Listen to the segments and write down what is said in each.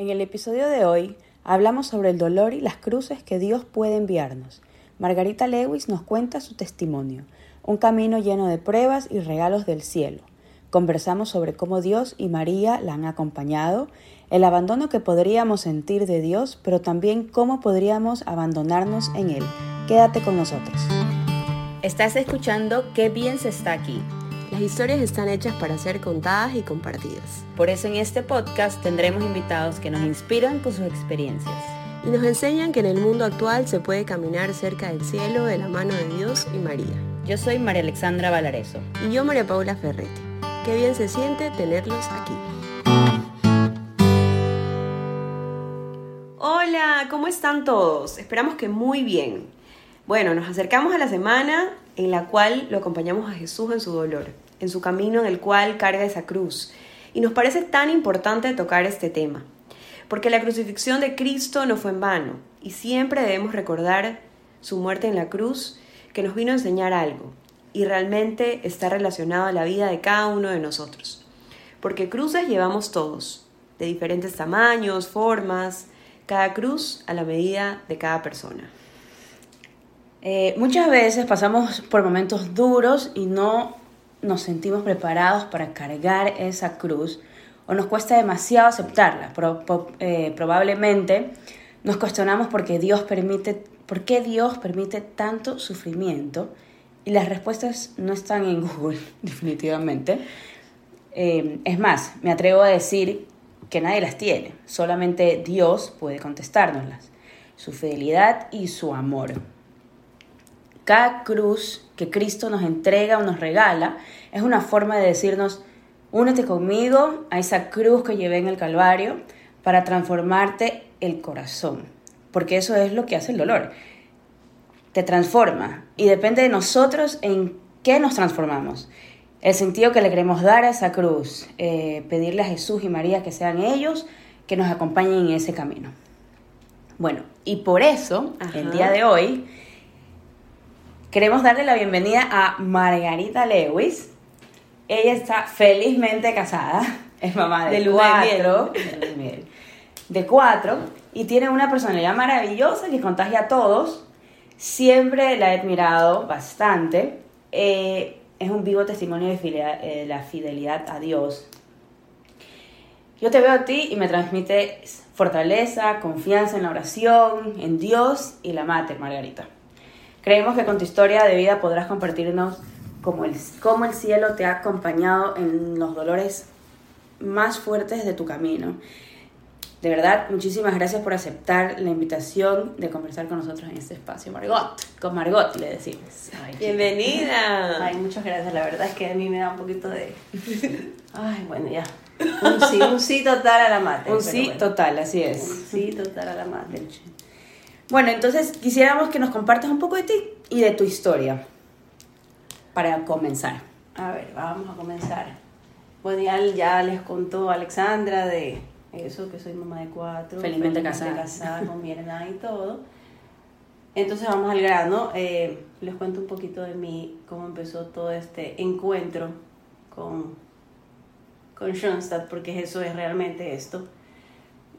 En el episodio de hoy hablamos sobre el dolor y las cruces que Dios puede enviarnos. Margarita Lewis nos cuenta su testimonio, un camino lleno de pruebas y regalos del cielo. Conversamos sobre cómo Dios y María la han acompañado, el abandono que podríamos sentir de Dios, pero también cómo podríamos abandonarnos en Él. Quédate con nosotros. Estás escuchando Qué bien se está aquí las historias están hechas para ser contadas y compartidas. Por eso en este podcast tendremos invitados que nos inspiran con sus experiencias. Y nos enseñan que en el mundo actual se puede caminar cerca del cielo de la mano de Dios y María. Yo soy María Alexandra Valareso. Y yo María Paula Ferretti. Qué bien se siente tenerlos aquí. Hola, ¿cómo están todos? Esperamos que muy bien. Bueno, nos acercamos a la semana en la cual lo acompañamos a Jesús en su dolor, en su camino en el cual carga esa cruz. Y nos parece tan importante tocar este tema, porque la crucifixión de Cristo no fue en vano, y siempre debemos recordar su muerte en la cruz, que nos vino a enseñar algo, y realmente está relacionado a la vida de cada uno de nosotros. Porque cruces llevamos todos, de diferentes tamaños, formas, cada cruz a la medida de cada persona. Eh, muchas veces pasamos por momentos duros y no nos sentimos preparados para cargar esa cruz o nos cuesta demasiado aceptarla. Eh, probablemente nos cuestionamos porque Dios permite, por qué Dios permite tanto sufrimiento y las respuestas no están en Google, definitivamente. Eh, es más, me atrevo a decir que nadie las tiene, solamente Dios puede contestárnoslas, su fidelidad y su amor. Cada cruz que Cristo nos entrega o nos regala es una forma de decirnos, únete conmigo a esa cruz que llevé en el Calvario para transformarte el corazón, porque eso es lo que hace el dolor. Te transforma y depende de nosotros en qué nos transformamos. El sentido que le queremos dar a esa cruz, eh, pedirle a Jesús y María que sean ellos que nos acompañen en ese camino. Bueno, y por eso, el día de hoy, Queremos darle la bienvenida a Margarita Lewis. Ella está felizmente casada, es mamá de, cuatro, de cuatro, y tiene una personalidad maravillosa que contagia a todos. Siempre la he admirado bastante. Eh, es un vivo testimonio de eh, la fidelidad a Dios. Yo te veo a ti y me transmite fortaleza, confianza en la oración, en Dios y la Mater, Margarita. Creemos que con tu historia de vida podrás compartirnos cómo el, cómo el cielo te ha acompañado en los dolores más fuertes de tu camino. De verdad, muchísimas gracias por aceptar la invitación de conversar con nosotros en este espacio. Margot, con Margot le decimos. Bienvenida. Ay, muchas gracias. La verdad es que a mí me da un poquito de... Ay, bueno, ya. Un sí, un sí total a la mate. Un sí total, así es. Un sí total a la mate. Bueno, entonces quisiéramos que nos compartas un poco de ti y de tu historia para comenzar. A ver, vamos a comenzar. Bueno, ya, les contó Alexandra de eso, que soy mamá de cuatro. Felizmente, casada. casada con mi hermana y todo. Entonces vamos al grano. Eh, les cuento un poquito de mí, cómo empezó todo este encuentro con, con Schoenstatt, porque eso es realmente esto.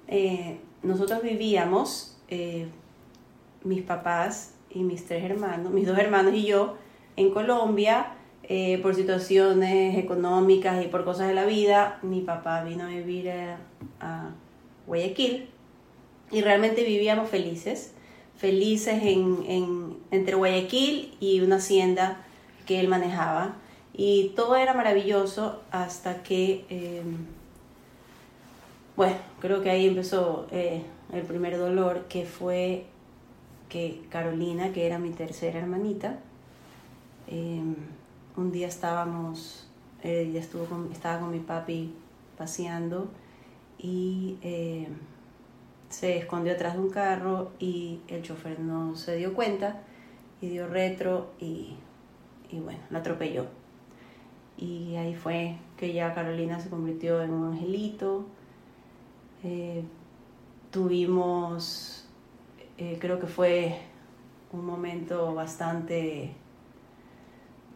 Eh, nosotros vivíamos eh, mis papás y mis tres hermanos, mis dos hermanos y yo, en Colombia, eh, por situaciones económicas y por cosas de la vida, mi papá vino a vivir a, Guayaquil y realmente vivíamos felices, felices en, entre Guayaquil y una hacienda que él manejaba. Y todo era maravilloso hasta que, em, bueno, creo que ahí empezó eh, el primer dolor, que fue que Carolina, que era mi tercera hermanita, em, un día estábamos, ella estuvo estaba con mi papi paseando y em, se escondió atrás de un carro y el chofer no se dio cuenta y dio retro y, y bueno, la atropelló. Y ahí fue que ya Carolina se convirtió en un angelito. Eh, tuvimos eh, creo que fue un momento bastante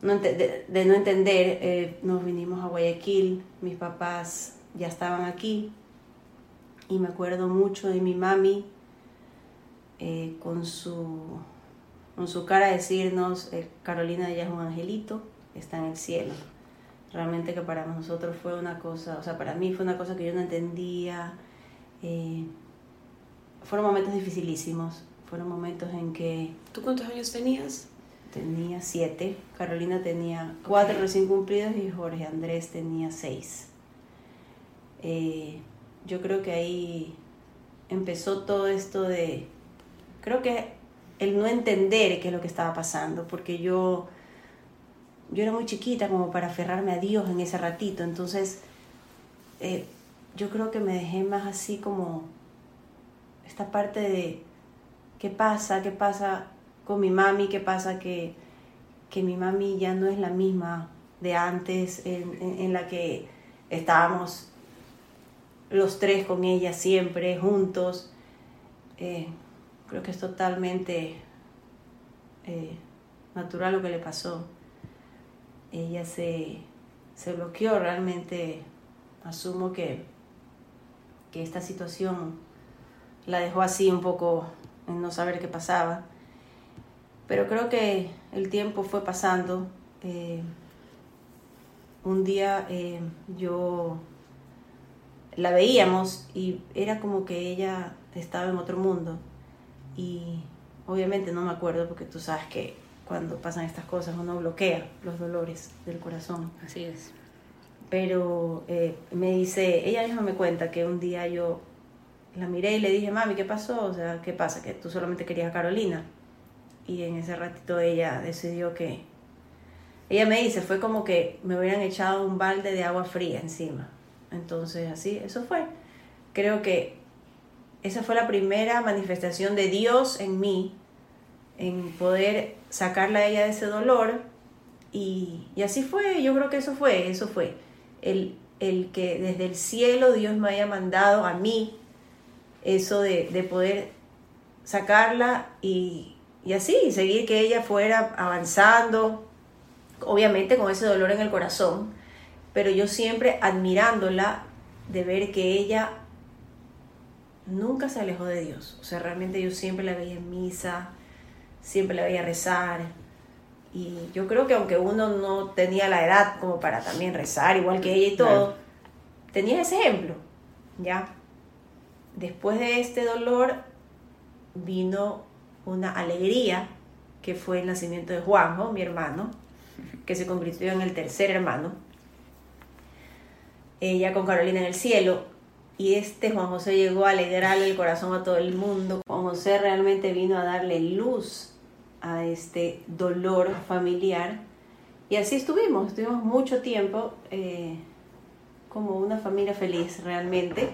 de, no entender. Eh, nos vinimos a Guayaquil, mis papás ya estaban aquí Y me acuerdo mucho de mi mami eh, con, su, con su cara decirnos, Carolina ella es un angelito, está en el cielo. Realmente que para nosotros fue una cosa, o sea, para mí fue una cosa que yo no entendía. Fueron momentos dificilísimos, fueron momentos en que... ¿Tú cuántos años tenías? Tenía siete, Carolina tenía cuatro recién cumplidos y Jorge Andrés tenía seis. Eh, yo creo que ahí empezó todo esto de, creo que el no entender qué es lo que estaba pasando, porque yo, yo era muy chiquita como para aferrarme a Dios en ese ratito, entonces eh, yo creo que me dejé más así como esta parte de qué pasa, qué pasa con mi mami, qué pasa que, que mi mami ya no es la misma de antes, en, en, la que estábamos los tres con ella siempre, juntos. Eh, creo que es totalmente eh, natural lo que le pasó. Ella se, se bloqueó realmente, asumo que, que esta situación la dejó así un poco en no saber qué pasaba. Pero creo que el tiempo fue pasando. Eh, un día eh, yo la veíamos y era como que ella estaba en otro mundo. Y obviamente no me acuerdo porque tú sabes que cuando pasan estas cosas uno bloquea los dolores del corazón. Así es. Pero eh, me dice, ella misma me cuenta que un día yo la miré y le dije, mami, ¿qué pasó? O sea, ¿qué pasa? Que tú solamente querías a Carolina. Y en ese ratito ella decidió que... Ella me dice, fue como que me hubieran echado un balde de agua fría encima. Entonces, así, eso fue. Creo que esa fue la primera manifestación de Dios en mí, en poder sacarla a ella de ese dolor. Y, y así fue, yo creo que eso fue, eso fue. El, el que desde el cielo Dios me haya mandado a mí eso de, de poder sacarla y, y así, seguir que ella fuera avanzando, obviamente con ese dolor en el corazón, pero yo siempre admirándola de ver que ella nunca se alejó de Dios. O sea, realmente yo siempre la veía en misa, siempre la veía rezar. Y yo creo que aunque uno no tenía la edad como para también rezar, igual que ella y todo, tenía ese ejemplo, ¿ya? Después de este dolor vino una alegría, que fue el nacimiento de Juanjo, mi hermano, que se convirtió en el tercer hermano. Ella con Carolina en el cielo. Y este Juan José llegó a alegrarle el corazón a todo el mundo. Juan José realmente vino a darle luz a este dolor familiar. Y así estuvimos, estuvimos mucho tiempo eh, como una familia feliz realmente.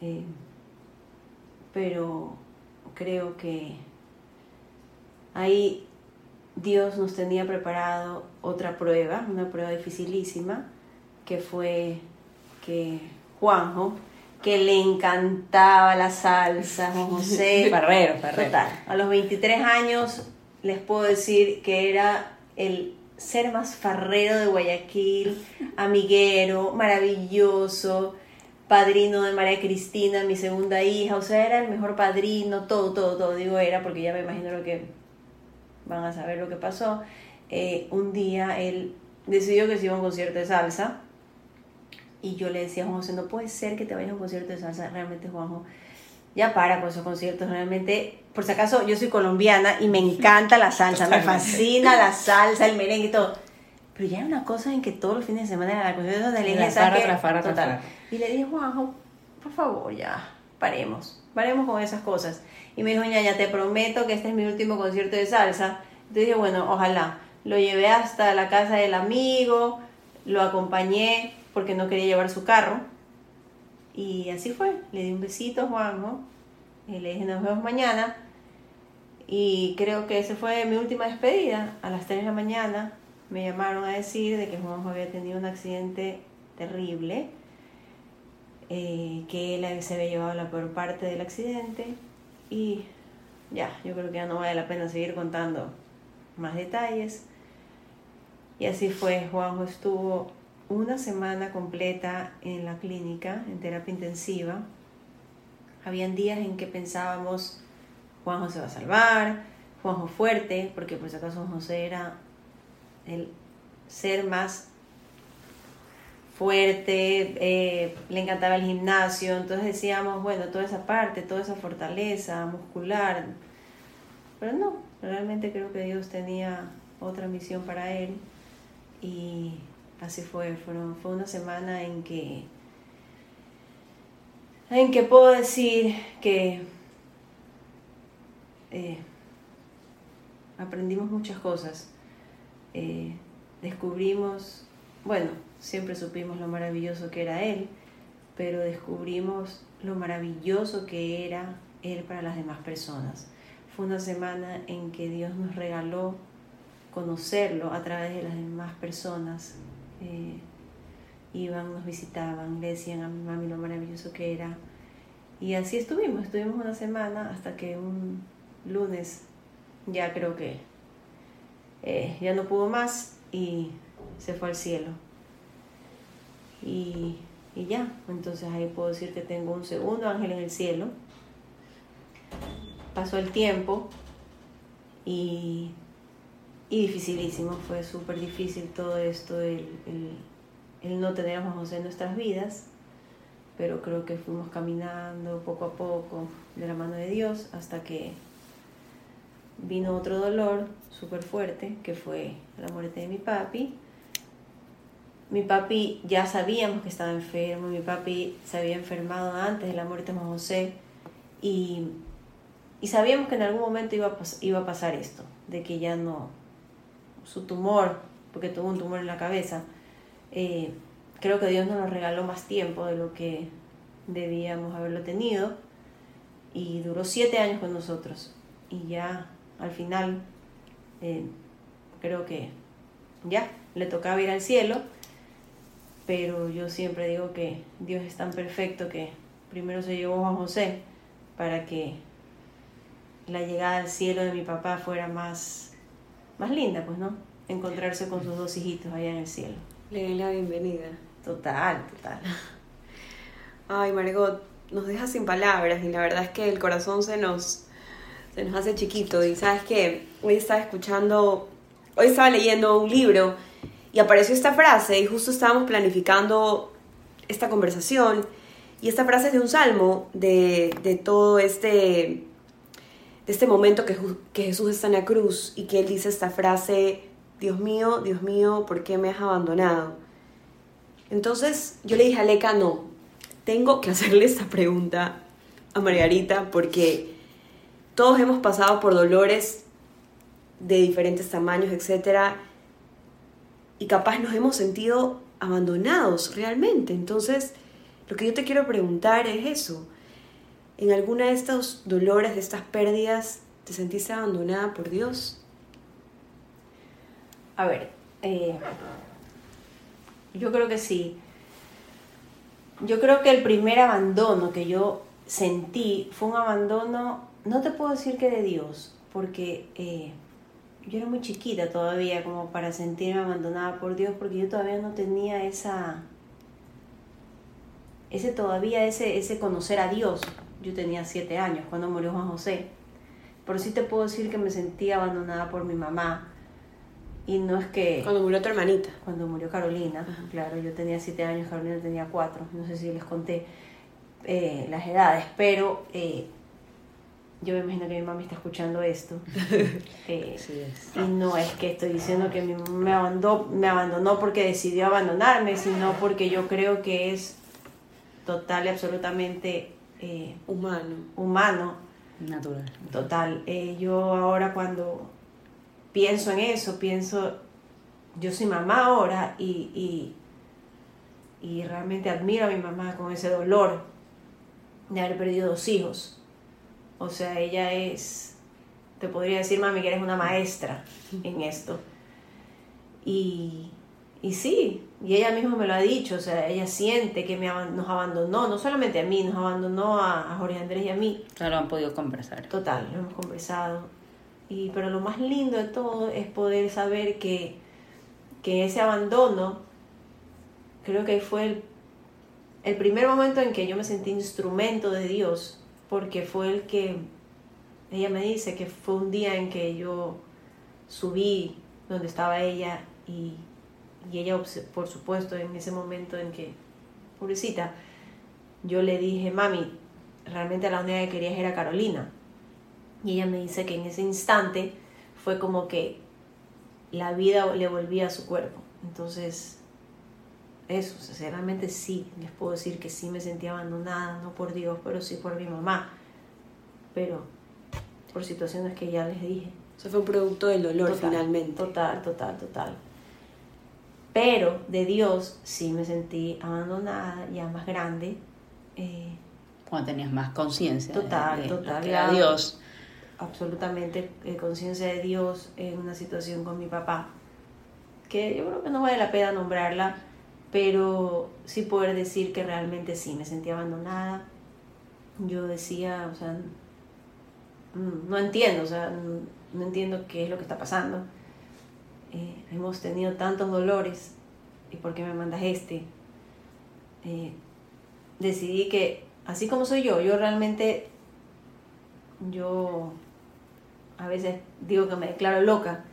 Eh, pero creo que ahí Dios nos tenía preparado otra prueba, una prueba dificilísima, que fue que Juanjo, que le encantaba la salsa, José. Total. A los 23 años les puedo decir que era el ser más farrero de Guayaquil, amiguero, maravilloso, padrino de María Cristina, mi segunda hija, o sea, era el mejor padrino, todo, todo, todo, digo era, porque ya me imagino lo que van a saber lo que pasó. Eh, un día él decidió que se iba a un concierto de salsa y yo le decía a Juan José, no puede ser que te vayas a un concierto de salsa, realmente Juanjo, ya para con esos conciertos, realmente, por si acaso yo soy colombiana y me encanta la salsa, me fascina la salsa, el merengue y todo pero ya era una cosa en que todos los fines de semana era la cuestión de la iglesia. total. Y le dije, Juanjo, por favor, ya, paremos, paremos con esas cosas. Y me dijo, ya te prometo que este es mi último concierto de salsa. Entonces dije, bueno, ojalá. Lo llevé hasta la casa del amigo, lo acompañé porque no quería llevar su carro. Y así fue. Le di un besito a Juanjo. Y le dije, nos vemos mañana. Y creo que esa fue mi última despedida. A las 3 de la mañana me llamaron a decir de que Juanjo había tenido un accidente terrible, eh, que él se había llevado la peor parte del accidente y ya, yo creo que ya no vale la pena seguir contando más detalles. Y así fue, Juanjo estuvo una semana completa en la clínica, en terapia intensiva. habían días en que pensábamos, Juanjo se va a salvar, Juanjo fuerte, porque por si acaso José era el ser más fuerte, eh, le encantaba el gimnasio, entonces decíamos, bueno, toda esa parte, toda esa fortaleza muscular, pero no, realmente creo que Dios tenía otra misión para él. Y así fue, Fueron, fue una semana en que, en que puedo decir que eh, aprendimos muchas cosas, eh, descubrimos, bueno, siempre supimos lo maravilloso que era Él, pero descubrimos lo maravilloso que era Él para las demás personas. Fue una semana en que Dios nos regaló conocerlo a través de las demás personas. Eh, iban, nos visitaban, le decían a mi mami lo maravilloso que era. Y así estuvimos, estuvimos una semana hasta que un lunes ya creo que eh, ya no pudo más y se fue al cielo. Y, y ya, entonces ahí puedo decir que tengo un segundo ángel en el cielo. Pasó el tiempo y, y dificilísimo, fue súper difícil todo esto, el, el, no tener a José en nuestras vidas, pero creo que fuimos caminando poco a poco de la mano de Dios hasta que vino otro dolor súper fuerte, que fue la muerte de mi papi mi papi ya sabíamos que estaba enfermo, mi papi se había enfermado antes de la muerte de José y, y sabíamos que en algún momento iba a, iba a pasar esto, de que ya no, su tumor, porque tuvo un tumor en la cabeza, eh, creo que Dios nos regaló más tiempo de lo que debíamos haberlo tenido y duró siete años con nosotros. Y ya al final eh, creo que ya le tocaba ir al cielo pero yo siempre digo que Dios es tan perfecto que primero se llevó a Juan José para que la llegada al cielo de mi papá fuera más, más linda, pues, ¿no? Encontrarse con sus dos hijitos allá en el cielo. Le doy la bienvenida. Total, total. Ay, Margot, nos deja sin palabras y la verdad es que el corazón se nos, se nos hace chiquito. Y sabes que hoy estaba escuchando, hoy estaba leyendo un libro y apareció esta frase y justo estábamos planificando esta conversación y esta frase es de un salmo de, de todo este, este momento que, que Jesús está en la cruz y que él dice esta frase, Dios mío, Dios mío, ¿por qué me has abandonado? Entonces yo le dije a Leca, no, tengo que hacerle esta pregunta a Margarita porque todos hemos pasado por dolores de diferentes tamaños, etcétera, y capaz nos hemos sentido abandonados realmente. Entonces, lo que yo te quiero preguntar es eso. ¿En alguna de estos dolores, de estas pérdidas, te sentiste abandonada por Dios? A ver, eh, yo creo que sí. Yo creo que el primer abandono que yo sentí fue un abandono, no te puedo decir que de Dios, porque eh, yo era muy chiquita todavía como para sentirme abandonada por Dios porque yo todavía no tenía esa ese todavía ese ese conocer a Dios. Yo tenía siete años cuando murió Juan José. Pero sí te puedo decir que me sentía abandonada por mi mamá. Y no es que cuando murió tu hermanita. cuando murió Carolina claro yo tenía siete años Carolina tenía cuatro no sé si les conté eh, las edades pero eh, yo me imagino que mi mamá está escuchando esto. Eh, y no es que estoy diciendo que mi mamá me abandonó, me abandonó porque decidió abandonarme, sino porque yo creo que es total y absolutamente eh, humano. Humano. Natural. Total. Eh, yo ahora cuando pienso en eso, pienso, yo soy mamá ahora y, y, y realmente admiro a mi mamá con ese dolor de haber perdido dos hijos o sea, ella es, te podría decir, mami, que eres una maestra en esto. Y, y sí, y ella misma me lo ha dicho, o sea, ella siente que me, nos abandonó, no solamente a mí, nos abandonó a, Jorge Andrés y a mí. Lo han podido conversar. Total, lo hemos conversado. Y, pero lo más lindo de todo es poder saber que, que ese abandono, creo que fue el, el primer momento en que yo me sentí instrumento de Dios porque fue el que, ella me dice que fue un día en que yo subí donde estaba ella y, y ella, por supuesto, en ese momento en que, pobrecita, yo le dije, mami, realmente la única que querías era Carolina. Y ella me dice que en ese instante fue como que la vida le volvía a su cuerpo. Entonces, eso, sinceramente sí, les puedo decir que sí me sentía abandonada, no por Dios, pero sí por mi mamá. Pero por situaciones que ya les dije. Eso fue un producto del dolor finalmente. Total, total, total. Pero de Dios sí me sentí abandonada, ya más grande. Eh, Cuando tenías más conciencia. Total, total. De Dios. Absolutamente eh, conciencia de Dios en una situación con mi papá. Que yo creo que no vale la pena nombrarla, pero sí poder decir que realmente sí, me sentí abandonada. Yo decía, o sea, no entiendo, o sea, no entiendo qué es lo que está pasando. Eh, hemos tenido tantos dolores y por qué me mandas este. Eh, decidí que, así como soy yo, yo realmente, yo a veces digo que me declaro loca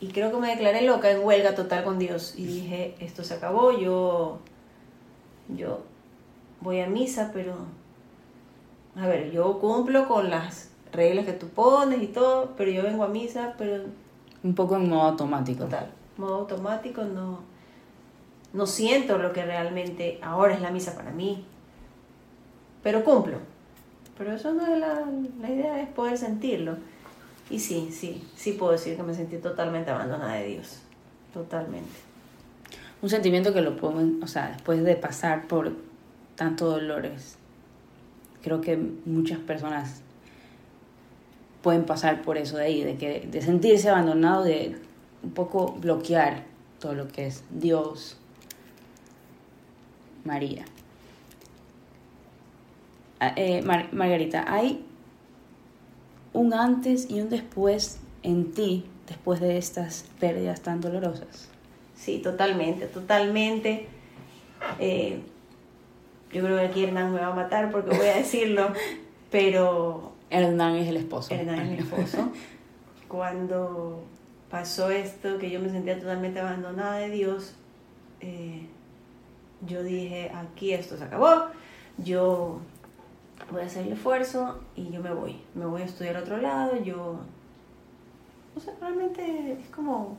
y creo que me declaré loca en huelga total con Dios y dije, esto se acabó, yo, yo voy a misa, pero, a ver, yo cumplo con las reglas que tú pones y todo, pero yo vengo a misa, pero... Un poco en modo automático. Total, modo automático, no, no siento lo que realmente ahora es la misa para mí, pero cumplo. Pero eso no es la, la idea, es poder sentirlo. Y sí, sí, sí puedo decir que me sentí totalmente abandonada de Dios, totalmente. Un sentimiento que lo pueden, o sea, después de pasar por tantos dolores, creo que muchas personas pueden pasar por eso de ahí, de, que, de sentirse abandonado, de un poco bloquear todo lo que es Dios, María. Ah, eh, Margarita, ¿hay un antes y un después en ti después de estas pérdidas tan dolorosas? Sí, totalmente, totalmente. Eh, yo creo que aquí Hernán me va a matar porque voy a decirlo, pero Hernán es el esposo. Hernán es el esposo. Cuando pasó esto, que yo me sentía totalmente abandonada de Dios, eh, yo dije, aquí esto se acabó, yo voy a hacer el esfuerzo y yo me voy. Me voy a estudiar a otro lado, yo... O sea, realmente es como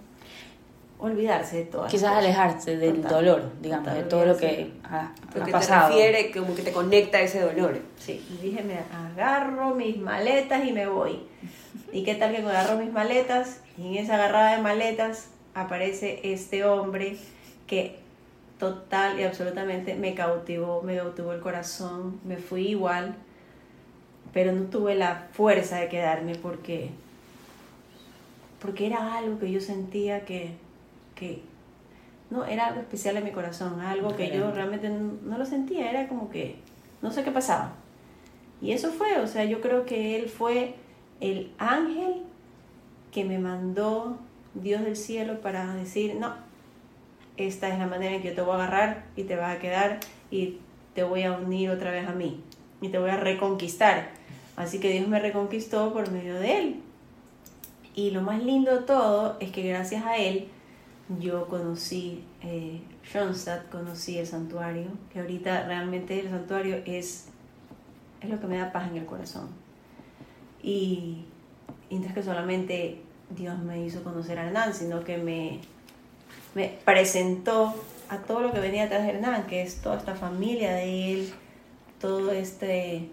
olvidarse de todo. Quizás alejarse del dolor, digamos, de todo lo que ha, lo que te refiere, como que te conecta a ese dolor. Sí, y dije, me agarro mis maletas y me voy. ¿Y qué tal que me agarro mis maletas? Y en esa agarrada de maletas aparece este hombre que total y absolutamente me cautivó, me cautivó el corazón, me fui igual, pero no tuve la fuerza de quedarme porque porque era algo que yo sentía que que no, era algo especial en mi corazón, algo que yo realmente no, lo sentía, era como que no sé qué pasaba. Y eso fue, o sea, yo creo que él fue el ángel que me mandó Dios del cielo para decir, no, esta es la manera en que yo te voy a agarrar y te vas a quedar y te voy a unir otra vez a mí y te voy a reconquistar. Así que Dios me reconquistó por medio de él. Y lo más lindo de todo es que gracias a él yo conocí eh, Schoenstatt, conocí el santuario, que ahorita realmente el santuario es, es lo que me da paz en el corazón. Y, y no es que solamente Dios me hizo conocer a Hernán, sino que me, me presentó a todo lo que venía atrás de Hernán, que es toda esta familia de él, todo este,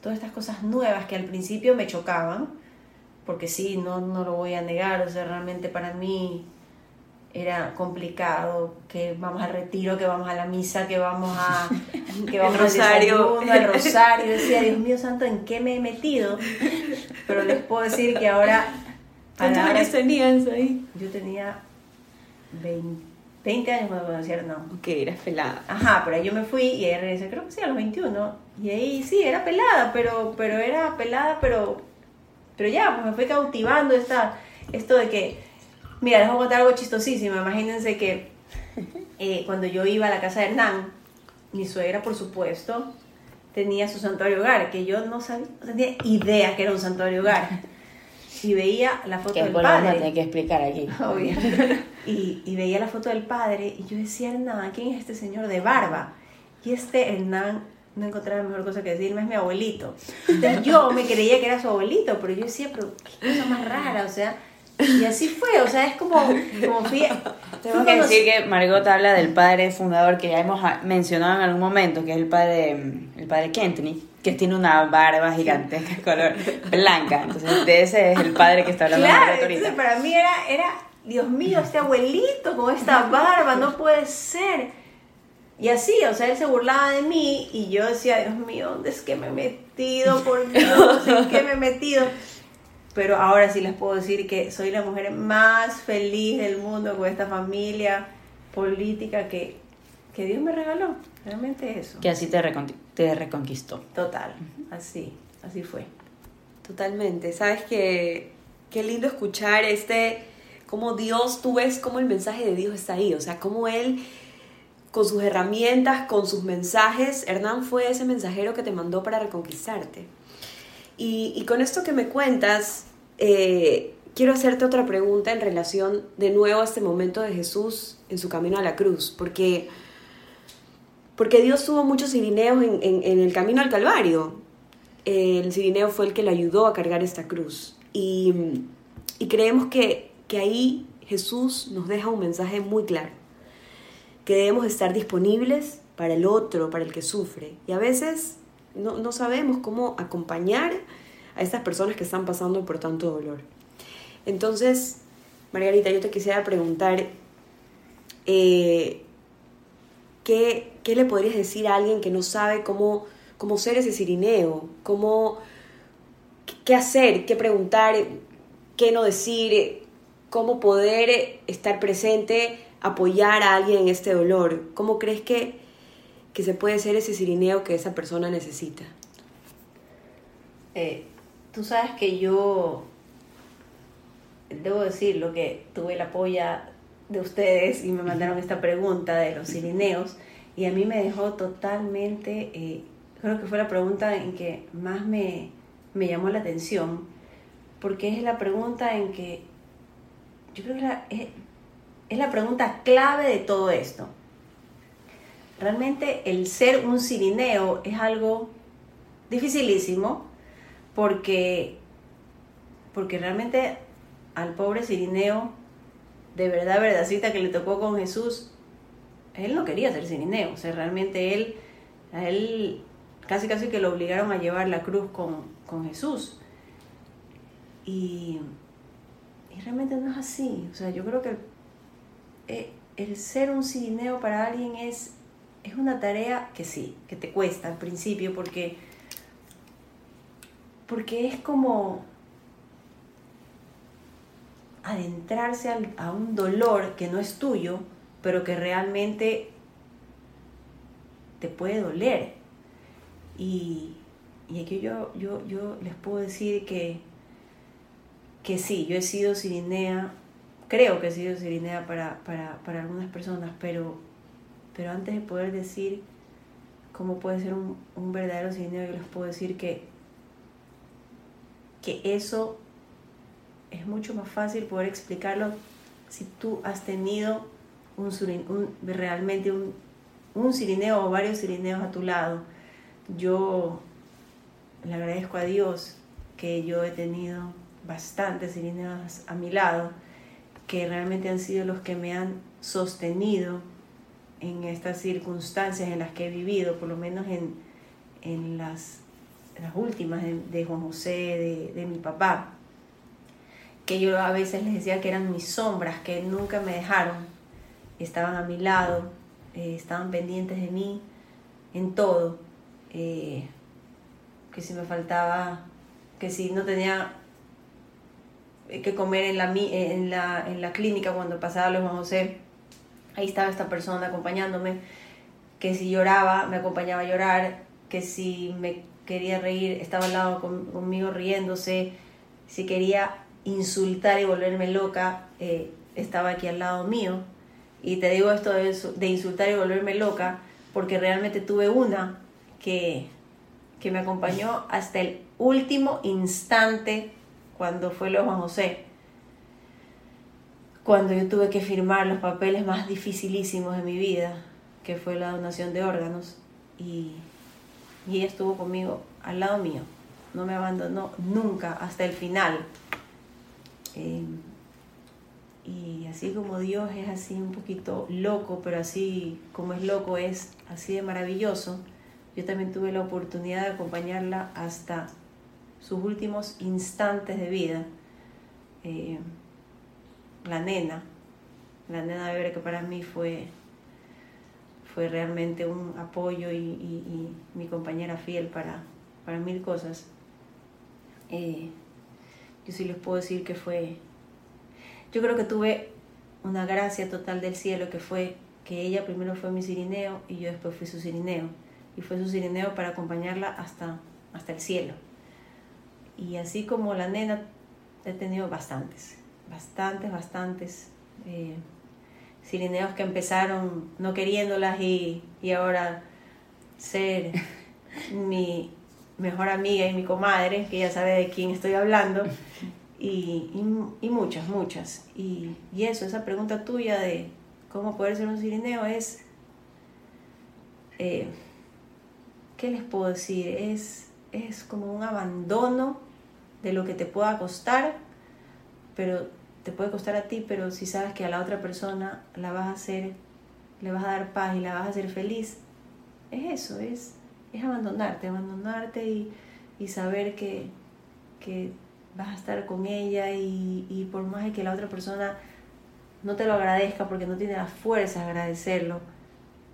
todas estas cosas nuevas que al principio me chocaban, porque sí, no, no lo voy a negar, o sea, realmente para mí era complicado, que vamos al retiro, que vamos a la misa, que vamos a que vamos el rosario, al, rosario, decía, Dios mío santo, ¿en qué me he metido? Pero les puedo decir que ahora ¿Cuántos años tenías ahí? Yo tenía 20, 20 años cuando a Hernán. Ok, eras pelada. Ajá, pero ahí yo me fui y ahí regresé, creo que sí, a los 21. Y ahí sí, era pelada, pero, pero era pelada, pero pero ya, pues me fue cautivando esta, esto de que, mira, les voy a contar algo chistosísimo. Imagínense que eh, cuando yo iba a la casa de Hernán, mi suegra, por supuesto, tenía su santuario hogar, que yo no sabía, no tenía idea que era un santuario hogar. Y veía la foto Que del padre. tener que explicar aquí. Obvio. Y, y veía la foto del padre y yo decía, Hernán, ¿quién es este señor de barba? Y este Hernán no encontraba mejor cosa que decirme, es mi abuelito. Entonces yo me creía que era su abuelito, pero yo decía, pero qué cosa más rara, o sea, y así fue, o sea, es como, como fui, fui que decir que Margot habla del padre fundador que ya hemos mencionado en algún momento, que es el padre, el padre Kentney, que tiene una barba gigantesca color blanca. Entonces, de ese es el padre que está hablando Claro, entonces ahorita. para mí era, era, Dios mío, este abuelito con esta barba, no puede ser. Y así, o sea, él se burlaba de mí y yo decía, Dios mío, ¿dónde es que me he metido? Por Dios, ¿en qué me he metido? Pero ahora sí les puedo decir que soy la mujer más feliz del mundo con esta familia política que, que Dios me regaló. Realmente eso. Que así te, recon- te reconquistó. Total, así, así fue. Totalmente. Sabes que qué lindo escuchar este, cómo Dios, tú ves cómo el mensaje de Dios está ahí, o sea, cómo Él, con sus herramientas, con sus mensajes, Hernán fue ese mensajero que te mandó para reconquistarte. Y, con esto que me cuentas, eh, quiero hacerte otra pregunta en relación de nuevo a este momento de Jesús en su camino a la cruz, porque, porque Dios tuvo muchos sirineos en, el camino al Calvario. El sirineo fue el que le ayudó a cargar esta cruz. Y, y creemos que, que ahí Jesús nos deja un mensaje muy claro, que debemos estar disponibles para el otro, para el que sufre. Y a veces no, no sabemos cómo acompañar a estas personas que están pasando por tanto dolor. Entonces, Margarita, yo te quisiera preguntar, eh, ¿qué, qué le podrías decir a alguien que no sabe cómo, cómo ser ese sirineo? ¿Cómo, ¿Qué hacer? ¿Qué preguntar? ¿Qué no decir? ¿Cómo poder estar presente, apoyar a alguien en este dolor? ¿Cómo crees que, que se puede ser ese sirineo que esa persona necesita? Eh, tú sabes que yo, debo decirlo, que tuve la polla de ustedes y me mandaron esta pregunta de los sirineos y a mí me dejó totalmente, eh, creo que fue la pregunta en que más me, me llamó la atención, porque es la pregunta en que, yo creo que la- es, es la pregunta clave de todo esto. Realmente el ser un sirineo es algo dificilísimo porque, porque realmente al pobre Cirineo, de verdad, verdadcita que le tocó con Jesús, él no quería ser Cirineo, o sea, realmente él, él casi casi que lo obligaron a llevar la cruz con, con Jesús. Y, y realmente no es así, o sea, yo creo que el, eh, el ser un Cirineo para alguien es, es una tarea que sí, que te cuesta al principio, porque porque es como adentrarse a un dolor que no es tuyo, pero que realmente te puede doler. Y, y aquí yo, yo, yo les puedo decir que, que sí, yo he sido sirinea, creo que he sido sirinea para, para, para algunas personas, pero, pero antes de poder decir cómo puede ser un, un verdadero sirineo, yo les puedo decir que que eso es mucho más fácil poder explicarlo si tú has tenido un- realmente un, un sirineo o varios sirineos a tu lado. Yo le agradezco a Dios que yo he tenido bastantes sirineos a mi lado, que realmente han sido los que me han sostenido en estas circunstancias en las que he vivido, por lo menos en, en las las últimas de, de Juan José, de, de mi papá, que yo a veces les decía que eran mis sombras, que nunca me dejaron, estaban a mi lado, eh, estaban pendientes de mí en todo, eh, que si me faltaba, que si no tenía que comer en la, en la, en la clínica cuando pasaba los Juan José, ahí estaba esta persona acompañándome, que si lloraba me acompañaba a llorar, que si me quería reír estaba al lado con- conmigo riéndose, si quería insultar y volverme loca, eh, estaba aquí al lado mío. Y te digo esto de insultar y volverme loca porque realmente tuve una que, que me acompañó hasta el último instante cuando fue lo de Juan José. Cuando yo tuve que firmar los papeles más dificilísimos de mi vida, que fue la donación de órganos, y, ella estuvo conmigo al lado mío. No me abandonó nunca hasta el final. Eh, y así como Dios es así un poquito loco, pero así como es loco es así de maravilloso, yo también tuve la oportunidad de acompañarla hasta sus últimos instantes de vida. Eh, la nena, la nena bebé que para mí fue, fue realmente un apoyo y, mi compañera fiel para, para mil cosas. Eh, yo sí les puedo decir que fue yo creo que tuve una gracia total del cielo que fue que ella primero fue mi sirineo y yo después fui su sirineo. Y fue su sirineo para acompañarla hasta, hasta el cielo. Y así como la nena, he tenido bastantes, bastantes, bastantes eh, sirineos que empezaron no queriéndolas y, y ahora ser mi mejor amiga y mi comadre, que ya sabe de quién estoy hablando, y, y, muchas, muchas. Y, y, eso, esa pregunta tuya de cómo poder ser un sirineo es, eh, ¿qué les puedo decir? Es, es como un abandono de lo que te pueda costar, pero te puede costar a ti, pero si sabes que a la otra persona la vas a hacer, le vas a dar paz y la vas a hacer feliz, es eso, es, es abandonarte, abandonarte y, y saber que, que vas a estar con ella y, por más que la otra persona no te lo agradezca porque no tiene la fuerza de agradecerlo,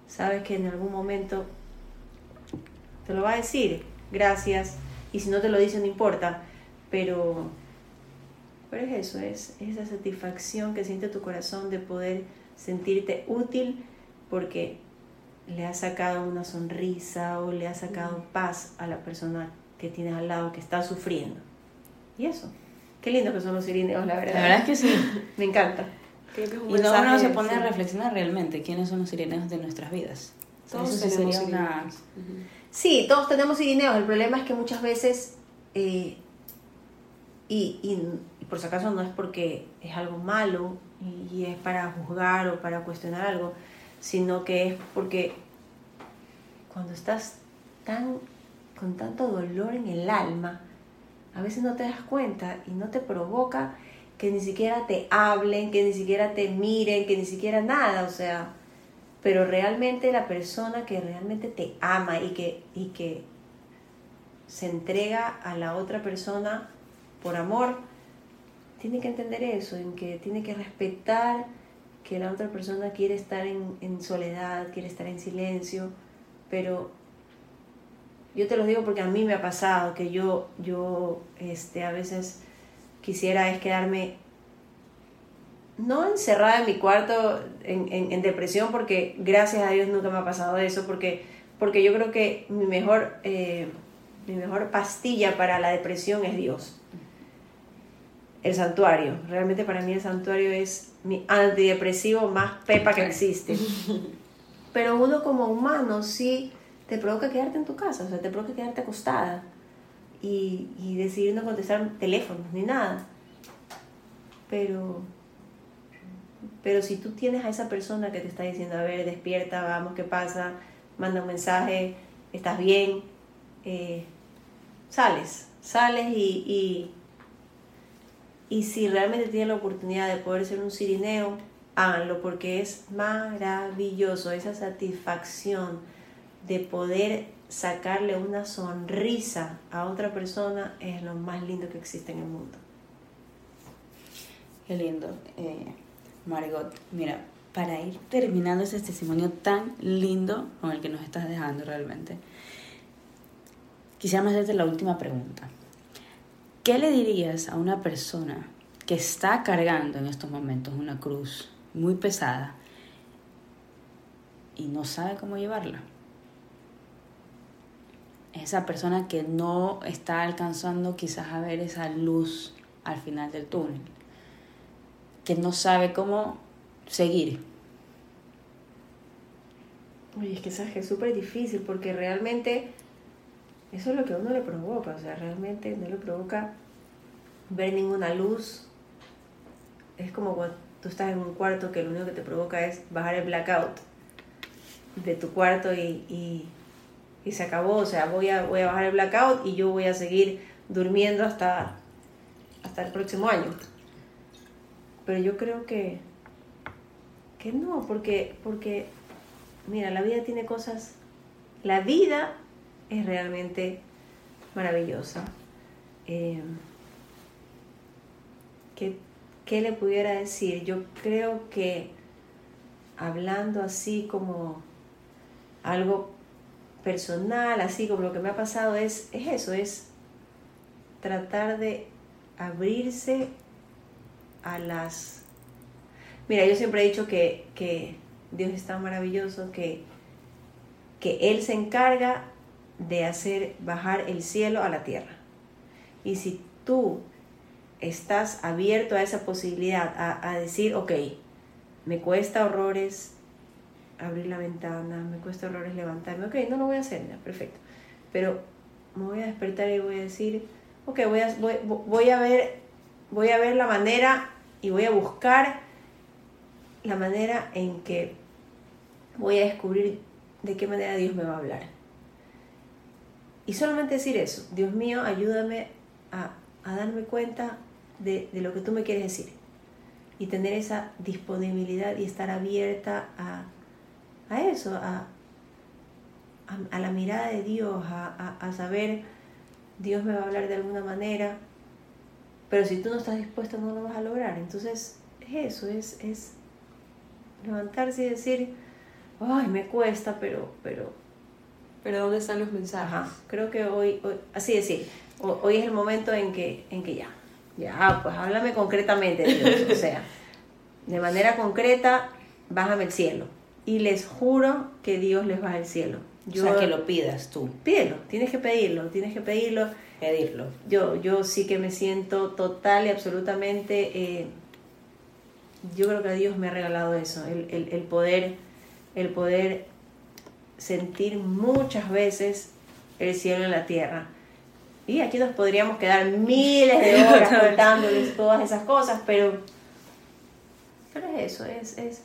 sabes que en algún momento te lo va a decir, gracias, y si no te lo dice no importa, pero, pero es eso, es, es esa satisfacción que siente tu corazón de poder sentirte útil porque le has sacado una sonrisa o le has sacado paz a la persona que tienes al lado que está sufriendo. Y eso. Qué lindo que son los sirineos, la verdad. La verdad es que sí. Me encanta. y no uno se pone a reflexionar realmente quiénes son los sirineos de nuestras vidas. Todos tenemos Sí, todos tenemos sirineos. El problema es que muchas veces, eh, y, y, por si acaso no es porque es algo malo y, es para juzgar o para cuestionar algo, sino que es porque cuando estás tan con tanto dolor en el alma, a veces no te das cuenta y no te provoca que ni siquiera te hablen, que ni siquiera te miren, que ni siquiera nada, o sea, pero realmente la persona que realmente te ama y que, y que se entrega a la otra persona por amor, tiene que entender eso, en que tiene que respetar que la otra persona quiere estar en, soledad, quiere estar en silencio, pero yo te lo digo porque a mí me ha pasado que yo, yo este, a veces quisiera es quedarme, no encerrada en mi cuarto en, en, depresión, porque gracias a Dios nunca me ha pasado eso, porque, porque yo creo que mi mejor, eh, mi mejor pastilla para la depresión es Dios. El santuario. Realmente para mí el santuario es mi antidepresivo más pepa que existe. Pero uno como humano sí te provoca quedarte en tu casa, o sea, te provoca quedarte acostada y, y decidir no contestar teléfonos ni nada. Pero, pero si tú tienes a esa persona que te está diciendo, a ver, despierta, vamos, ¿qué pasa? Manda un mensaje, estás bien, eh, sales, sales y, y, y si realmente tienes la oportunidad de poder ser un sirineo, háganlo porque es maravilloso esa satisfacción de poder sacarle una sonrisa a otra persona es lo más lindo que existe en el mundo. Qué lindo. Eh, Margot, mira, para ir terminando ese testimonio tan lindo con el que nos estás dejando realmente, quisiera hacerte la última pregunta. ¿Qué le dirías a una persona que está cargando en estos momentos una cruz muy pesada y no sabe cómo llevarla? esa persona que no está alcanzando quizás a ver esa luz al final del túnel, que no sabe cómo seguir. Oye, es que es súper difícil porque realmente eso es lo que a uno le provoca, o sea, realmente no le provoca ver ninguna luz. Es como cuando tú estás en un cuarto que lo único que te provoca es bajar el blackout de tu cuarto y, y, se acabó, o sea, voy a, voy a bajar el blackout y yo voy a seguir durmiendo hasta, hasta el próximo año. Pero yo creo que, que no, porque, porque, mira, la vida tiene cosas, la vida es realmente maravillosa. Eh, ¿qué, ¿Qué le pudiera decir? Yo creo que hablando así como algo personal, así como lo que me ha pasado, es, es eso, es tratar de abrirse a las... Mira, yo siempre he dicho que, que Dios es tan maravilloso que, que Él se encarga de hacer bajar el cielo a la tierra. Y si tú estás abierto a esa posibilidad, a, a decir, ok, me cuesta horrores abrir la ventana, me cuesta horrores levantarme, ok, no lo voy a hacer, perfecto. Pero me voy a despertar y voy a decir, ok, voy a, voy, a ver, voy a ver la manera y voy a buscar la manera en que voy a descubrir de qué manera Dios me va a hablar. Y solamente decir eso, Dios mío, ayúdame a, a darme cuenta de, de, lo que tú me quieres decir. Y tener esa disponibilidad y estar abierta a, a eso, a, a, la mirada de Dios, a, saber, Dios me va a hablar de alguna manera, pero si tú no estás dispuesto no lo vas a lograr. Entonces, es eso, es, es levantarse y decir, ay, me cuesta, pero, pero... Pero ¿dónde están los mensajes? creo que hoy, así decir, hoy es el momento en que, en que ya, ya, pues háblame concretamente, Dios, o sea, de manera concreta, bájame el cielo y les juro que Dios les va al cielo. Yo, o sea, que lo pidas tú. Pídelo, tienes que pedirlo, tienes que pedirlo. Pedirlo. Yo, yo sí que me siento total y absolutamente... Eh, yo creo que Dios me ha regalado eso, el, el, el, poder, el poder sentir muchas veces el cielo en la tierra. Y aquí nos podríamos quedar miles de horas contándoles todas esas cosas, pero, pero es eso, es, es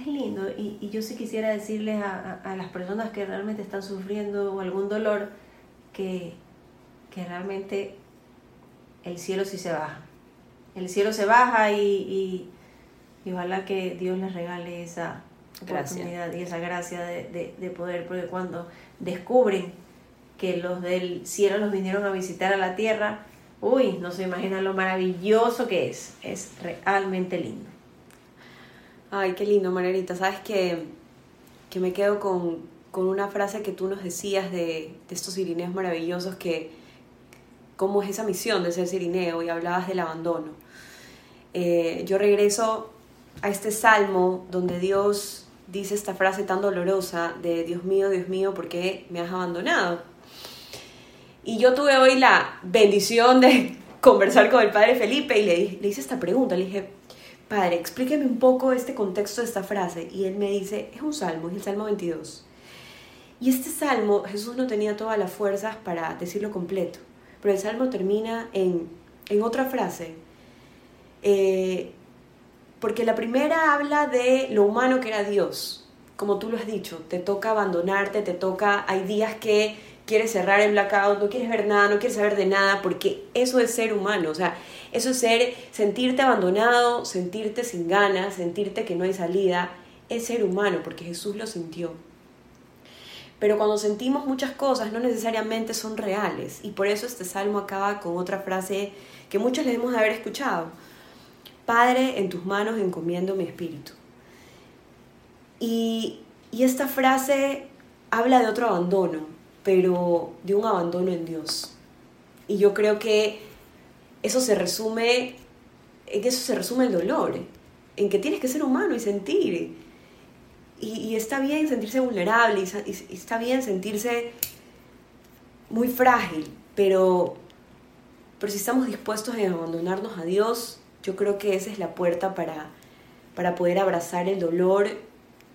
es lindo y, yo sí quisiera decirles a, las personas que realmente están sufriendo algún dolor que, realmente el cielo sí se baja. El cielo se baja y, y, ojalá que Dios les regale esa oportunidad y esa gracia de, de, poder, porque cuando descubren que los del cielo los vinieron a visitar a la tierra, uy, no se imaginan lo maravilloso que es, es realmente lindo. Ay, qué lindo, Margarita. Sabes que, que me quedo con, con, una frase que tú nos decías de, de estos sirineos maravillosos que, cómo es esa misión de ser sirineo y hablabas del abandono. Eh, yo regreso a este salmo donde Dios dice esta frase tan dolorosa de Dios mío, Dios mío, ¿por qué me has abandonado? Y yo tuve hoy la bendición de conversar con el padre Felipe y le, hice esta pregunta, le dije, Padre, explíqueme un poco este contexto de esta frase. Y él me dice, es un salmo, es el Salmo 22. Y este salmo, Jesús no tenía todas las fuerzas para decirlo completo, pero el salmo termina en, en otra frase. Eh, porque la primera habla de lo humano que era Dios. Como tú lo has dicho, te toca abandonarte, te toca, hay días que quieres cerrar el blackout, no quieres ver nada, no quieres saber de nada, porque eso es ser humano, o sea, eso es ser, sentirte abandonado, sentirte sin ganas, sentirte que no hay salida, es ser humano, porque Jesús lo sintió. Pero cuando sentimos muchas cosas no necesariamente son reales, y por eso este salmo acaba con otra frase que muchos le debemos de haber escuchado. Padre, en tus manos encomiendo mi espíritu. Y, y esta frase habla de otro abandono, pero de un abandono en Dios. Y yo creo que eso se resume, en eso se resume el dolor, en que tienes que ser humano y sentir. Y, está bien sentirse vulnerable, y, está bien sentirse muy frágil, pero, pero si estamos dispuestos a abandonarnos a Dios, yo creo que esa es la puerta para, para poder abrazar el dolor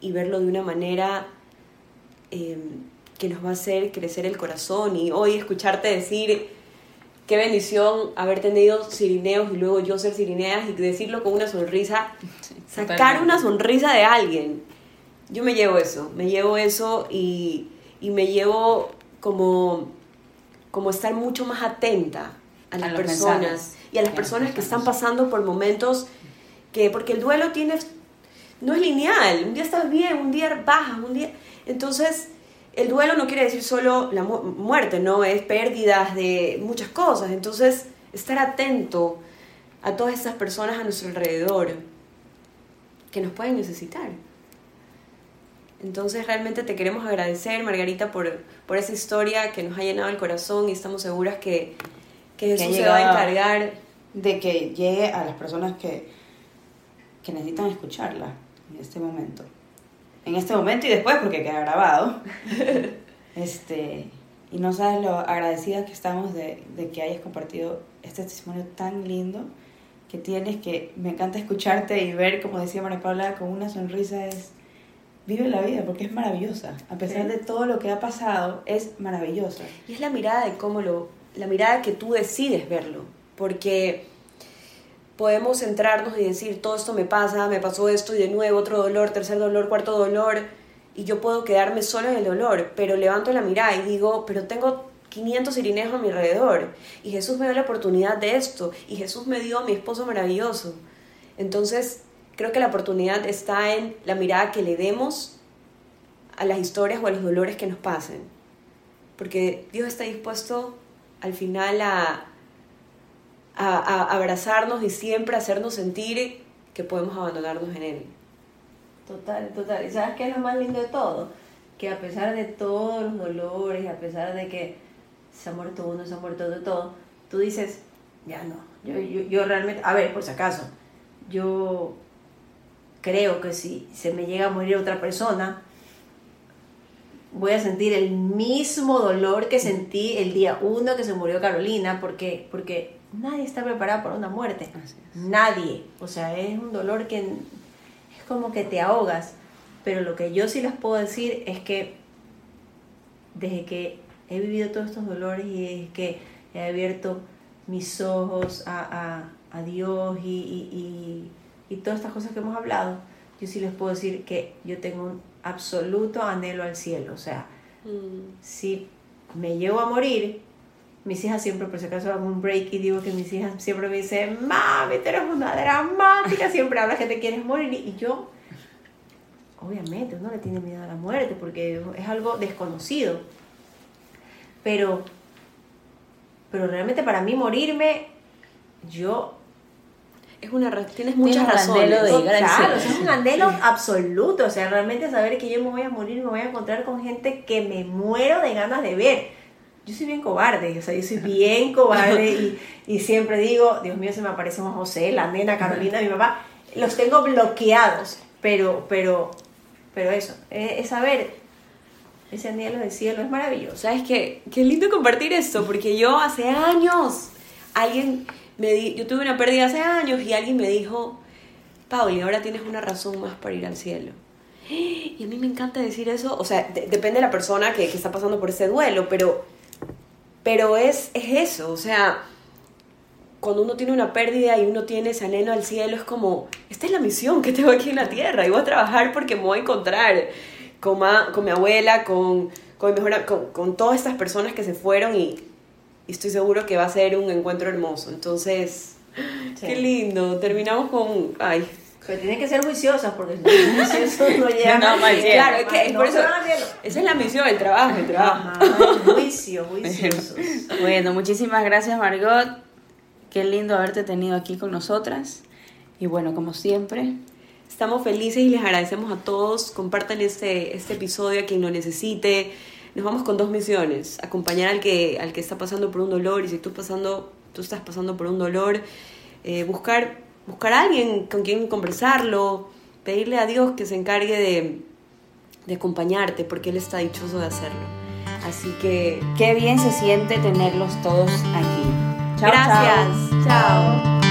y verlo de una manera eh, que nos va a hacer crecer el corazón y hoy escucharte decir qué bendición haber tenido Sirineos y luego yo ser Sirineas y decirlo con una sonrisa, sacar totalmente. una sonrisa de alguien. Yo me llevo eso, me llevo eso y, y me llevo como, como estar mucho más atenta a las personas mensajes. Y a las personas que están pasando por momentos que, porque el duelo tiene, no es lineal, un día estás bien, un día bajas, un día... Entonces, el duelo no quiere decir solo la mu- muerte, ¿no? Es pérdidas de muchas cosas. Entonces, estar atento a todas esas personas a nuestro alrededor que nos pueden necesitar. Entonces, realmente te queremos agradecer, Margarita, por, por esa historia que nos ha llenado el corazón y estamos seguras que, que Que Jesús ha se va a encargar. De que llegue a las personas que, que necesitan escucharla en este momento. En este momento y después porque queda grabado. este, y no sabes lo agradecidas que estamos de, de que hayas compartido este testimonio tan lindo que tienes, que me encanta escucharte y ver, como decía María Paula, con una sonrisa es... Vive la vida porque es maravillosa. A pesar Sí. de todo lo que ha pasado, es maravillosa. Y es la mirada de cómo lo, la mirada que tú decides verlo, porque podemos centrarnos y decir, todo esto me pasa, me pasó esto y de nuevo otro dolor, tercer dolor, cuarto dolor, y yo puedo quedarme solo en el dolor, pero levanto la mirada y digo, pero tengo 500 irinejos a mi alrededor, y Jesús me dio la oportunidad de esto, y Jesús me dio a mi esposo maravilloso. Entonces, creo que la oportunidad está en la mirada que le demos a las historias o a los dolores que nos pasen porque Dios está dispuesto al final a, a, a abrazarnos y siempre hacernos sentir que podemos abandonarnos en Él. Total, total. ¿Y sabes qué es lo más lindo de todo? Que a pesar de todos los dolores, a pesar de que se ha muerto uno, se ha muerto de todo, tú dices, ya no. Yo, yo, yo realmente, a ver, por si acaso, yo creo que si se me llega a morir otra persona, voy a sentir el mismo dolor que sentí el día uno que se murió Carolina, porque, porque nadie está preparado para una muerte. Nadie. O sea, es un dolor que es como que te ahogas. Pero lo que yo sí les puedo decir es que desde que he vivido todos estos dolores y desde que he abierto mis ojos a, a- a Dios y, y- y- y todas estas cosas que hemos hablado, yo sí les puedo decir que yo tengo un absoluto anhelo al cielo. O sea, si me llevo a morir, mis hijas siempre, por si acaso hago un break y digo que mis hijas siempre me dicen, mami, tú eres una dramática, siempre hablas que te quieres morir. Y yo, obviamente, uno le tiene miedo a la muerte porque es algo desconocido. Pero, pero realmente para mí morirme, yo Es una tienes muchas razones. de llegar al Total, cielo. o sea, es un anhelo absoluto. O sea, realmente saber que yo me voy a morir, me voy a encontrar con gente que me muero de ganas de ver. Yo soy bien cobarde, o sea, yo soy bien cobarde y, y siempre digo, Dios mío, se me aparece Juan José, la nena, Carolina, mi papá. Los tengo bloqueados, pero, pero, pero eso, es, saber, ese anhelo del cielo es maravilloso. ¿Sabes qué? Qué lindo compartir esto, porque yo hace años, alguien me di, yo tuve una pérdida hace años y alguien me dijo, Pauli, ahora tienes una razón más para ir al cielo. Y a mí me encanta decir eso, o sea, de- depende de la persona que, que está pasando por ese duelo, pero, pero es, es eso, o sea, cuando uno tiene una pérdida y uno tiene ese anhelo al cielo, es como, esta es la misión que tengo aquí en la tierra y voy a trabajar porque me voy a encontrar con, ma- con mi abuela, con, con, mi mejor con, con todas estas personas que se fueron y, y estoy seguro que va a ser un encuentro hermoso. Entonces, Sí. qué lindo. Terminamos con, ay, Pero tienen que ser juiciosas porque si no juiciosos no llegan No, cielo. cielo. claro, es que No por eso, esa es la misión, el trabajo, el trabajo. Ajá, juicio, juiciosos. Bueno, muchísimas gracias Margot. Qué lindo haberte tenido aquí con nosotras. Y bueno, como siempre, Estamos felices y les agradecemos a todos. Compartan este, este episodio a quien lo necesite. Nos vamos con dos misiones. Acompañar al que, al que está pasando por un dolor y si tú, pasando, tú estás pasando por un dolor, eh, buscar, buscar a alguien con quien conversarlo, pedirle a Dios que se encargue de, de acompañarte porque Él está dichoso de hacerlo. Así que qué bien se siente tenerlos todos aquí. Chao, gracias. chao. chao.